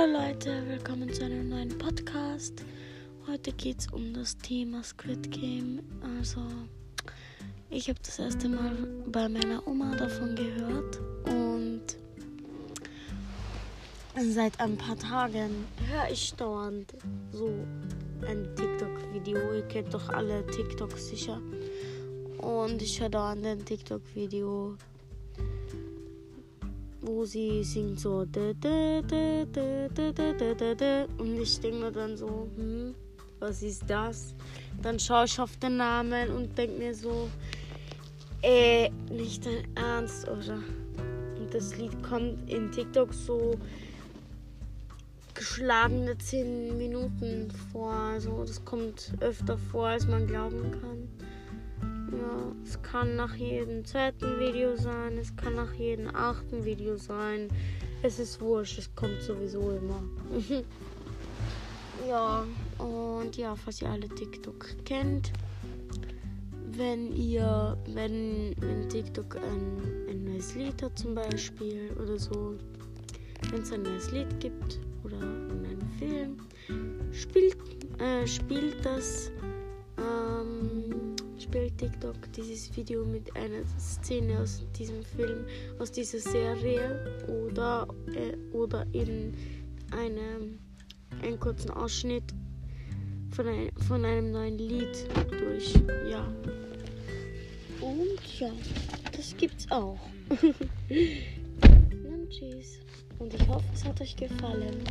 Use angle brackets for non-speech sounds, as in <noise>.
Hallo Leute, willkommen zu einem neuen Podcast. Heute geht es um das Thema Squid Game. Also, ich habe das erste Mal bei meiner Oma davon gehört und seit ein paar Tagen höre ich dauernd so ein TikTok-Video. Ihr kennt doch alle TikTok sicher. Und ich höre dauernd ein TikTok-Video wo sie singt so. Und ich denke mir dann so, hm, was ist das? Dann schaue ich auf den Namen und denke mir so, äh, nicht dein Ernst, oder? Und das Lied kommt in TikTok so geschlagene 10 Minuten vor. Also das kommt öfter vor, als man glauben kann. Ja, es kann nach jedem zweiten Video sein, es kann nach jedem achten Video sein. Es ist wurscht, es kommt sowieso immer. <laughs> ja, und ja, falls ihr alle TikTok kennt, wenn ihr, wenn, wenn TikTok ein, ein neues Lied hat zum Beispiel oder so, wenn es ein neues Lied gibt oder in einem Film, spielt, äh, spielt das, spielt TikTok dieses Video mit einer Szene aus diesem Film, aus dieser Serie oder, äh, oder in einem, einen kurzen Ausschnitt von, ein, von einem neuen Lied durch. Ja. Und ja, das gibt's auch. <laughs> Dann tschüss. Und ich hoffe, es hat euch gefallen.